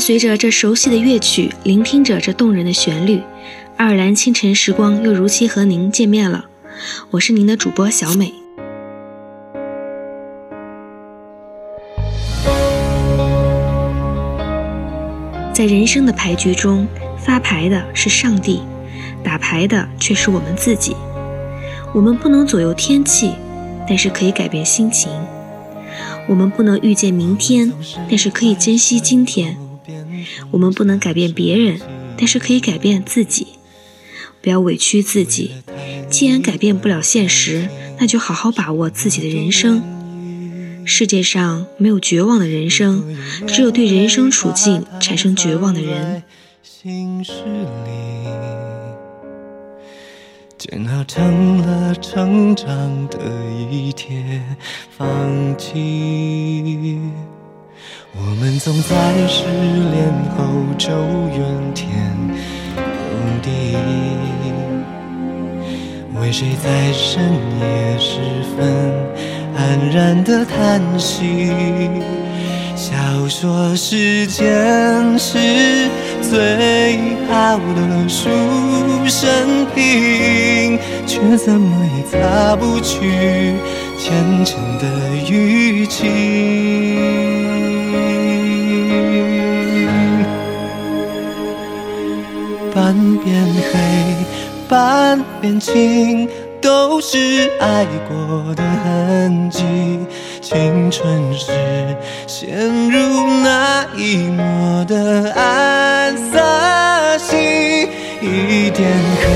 随着这熟悉的乐曲，聆听着这动人的旋律，爱尔兰清晨时光又如期和您见面了。我是您的主播小美。在人生的牌局中，发牌的是上帝，打牌的却是我们自己。我们不能左右天气，但是可以改变心情；我们不能预见明天，但是可以珍惜今天；我们不能改变别人，但是可以改变自己。不要委屈自己，既然改变不了现实，那就好好把握自己的人生。世界上没有绝望的人生，只有对人生处境产生绝望的人。剪好成了成长的一帖放弃。我们总在失恋后咒怨天尤地，为谁在深夜时分？黯然的叹息。笑说时间是最好的书生品，却怎么也擦不去虔诚的语气。半边黑，半边青。都是爱过的痕迹，青春时陷入那一抹的暗色系，一点黑，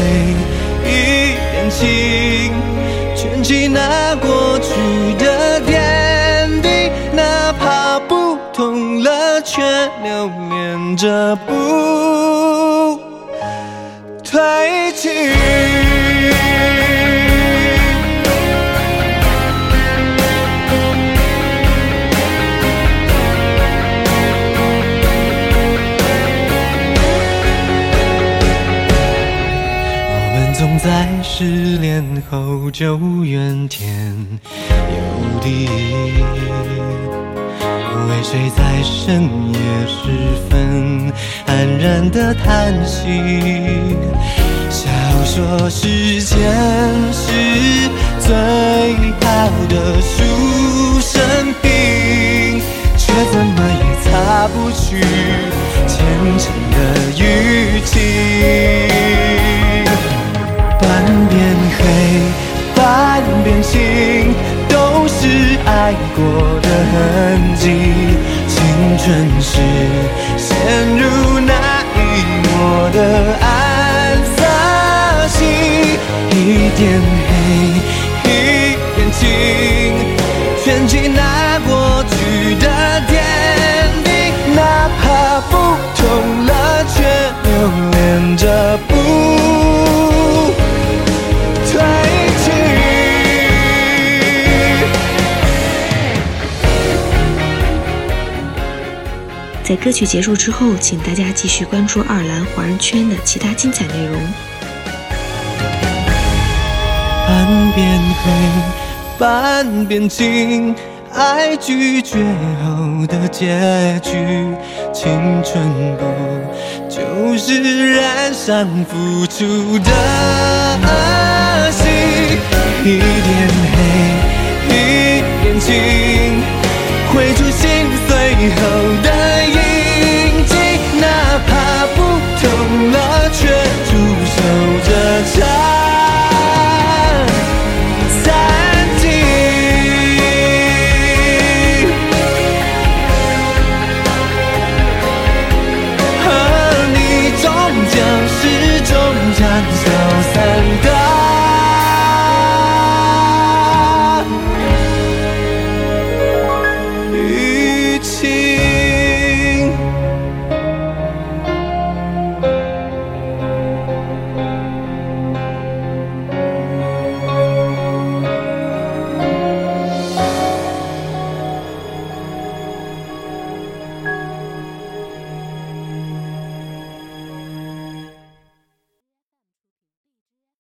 一点青，卷起那过去的点滴，哪怕不痛了，却留恋着不褪去。在失恋后就怨天尤地，谁在深夜时分黯然的叹息？笑说时间是最好的书生品，却怎么也擦不去虔诚的语气。半边黑，半边青，都是爱过的痕迹。青春时陷入那一抹的暗色系，一点在歌曲结束之后，请大家继续关注爱尔兰华人圈的其他精彩内容。半边黑，半边青，爱拒绝后的结局，青春不就是染上付出的恶习？